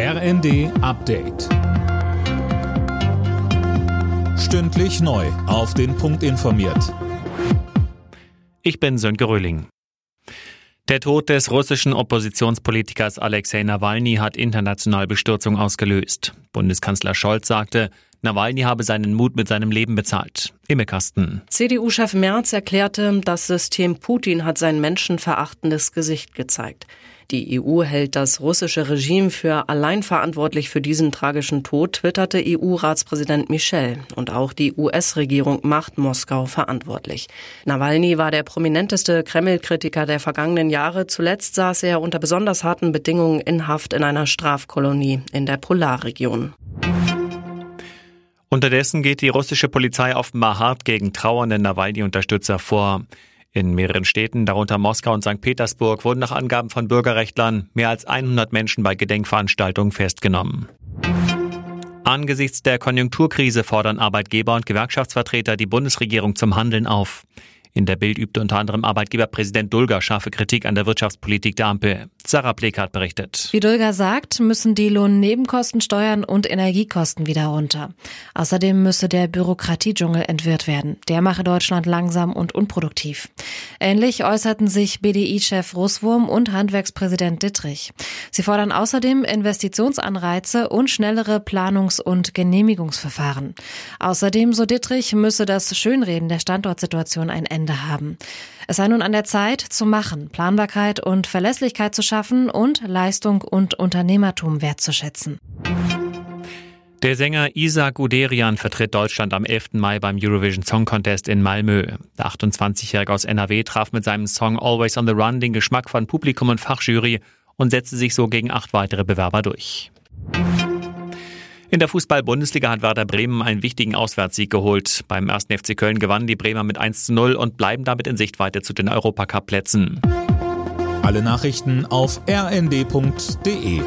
RND Update. Stündlich neu. Auf den Punkt informiert. Ich bin Sönke Röhling. Der Tod des russischen Oppositionspolitikers Alexei Nawalny hat international Bestürzung ausgelöst. Bundeskanzler Scholz sagte, Nawalny habe seinen Mut mit seinem Leben bezahlt. Imme Kasten. CDU-Chef Merz erklärte, das System Putin hat sein menschenverachtendes Gesicht gezeigt. Die EU hält das russische Regime für allein verantwortlich für diesen tragischen Tod, twitterte EU-Ratspräsident Michel. Und auch die US-Regierung macht Moskau verantwortlich. Nawalny war der prominenteste Kreml-Kritiker der vergangenen Jahre. Zuletzt saß er unter besonders harten Bedingungen in Haft in einer Strafkolonie in der Polarregion. Unterdessen geht die russische Polizei offenbar hart gegen trauernde Nawalny-Unterstützer vor. In mehreren Städten, darunter Moskau und St. Petersburg, wurden nach Angaben von Bürgerrechtlern mehr als 100 Menschen bei Gedenkveranstaltungen festgenommen. Angesichts der Konjunkturkrise fordern Arbeitgeber und Gewerkschaftsvertreter die Bundesregierung zum Handeln auf. In der Bild übte unter anderem Arbeitgeberpräsident Dulger scharfe Kritik an der Wirtschaftspolitik der Ampel. Sarah Plekart berichtet. Wie Dulger sagt, müssen die Lohnnebenkosten, Steuern und Energiekosten wieder runter. Außerdem müsse der Bürokratiedschungel entwirrt werden. Der mache Deutschland langsam und unproduktiv. Ähnlich äußerten sich BDI-Chef Russwurm und Handwerkspräsident Dittrich. Sie fordern außerdem Investitionsanreize und schnellere Planungs- und Genehmigungsverfahren. Außerdem, so Dittrich, müsse das Schönreden der Standortsituation ein Ende haben. Es sei nun an der Zeit zu machen, Planbarkeit und Verlässlichkeit zu schaffen und Leistung und Unternehmertum wertzuschätzen. Der Sänger Isaac Guderian vertritt Deutschland am 11. Mai beim Eurovision Song Contest in Malmö. Der 28-Jährige aus NRW traf mit seinem Song Always on the Run den Geschmack von Publikum und Fachjury und setzte sich so gegen acht weitere Bewerber durch. In der Fußball-Bundesliga hat Werder Bremen einen wichtigen Auswärtssieg geholt. Beim 1. FC Köln gewannen die Bremer mit 1 zu 0 und bleiben damit in Sichtweite zu den Europacup-Plätzen. Alle Nachrichten auf rnd.de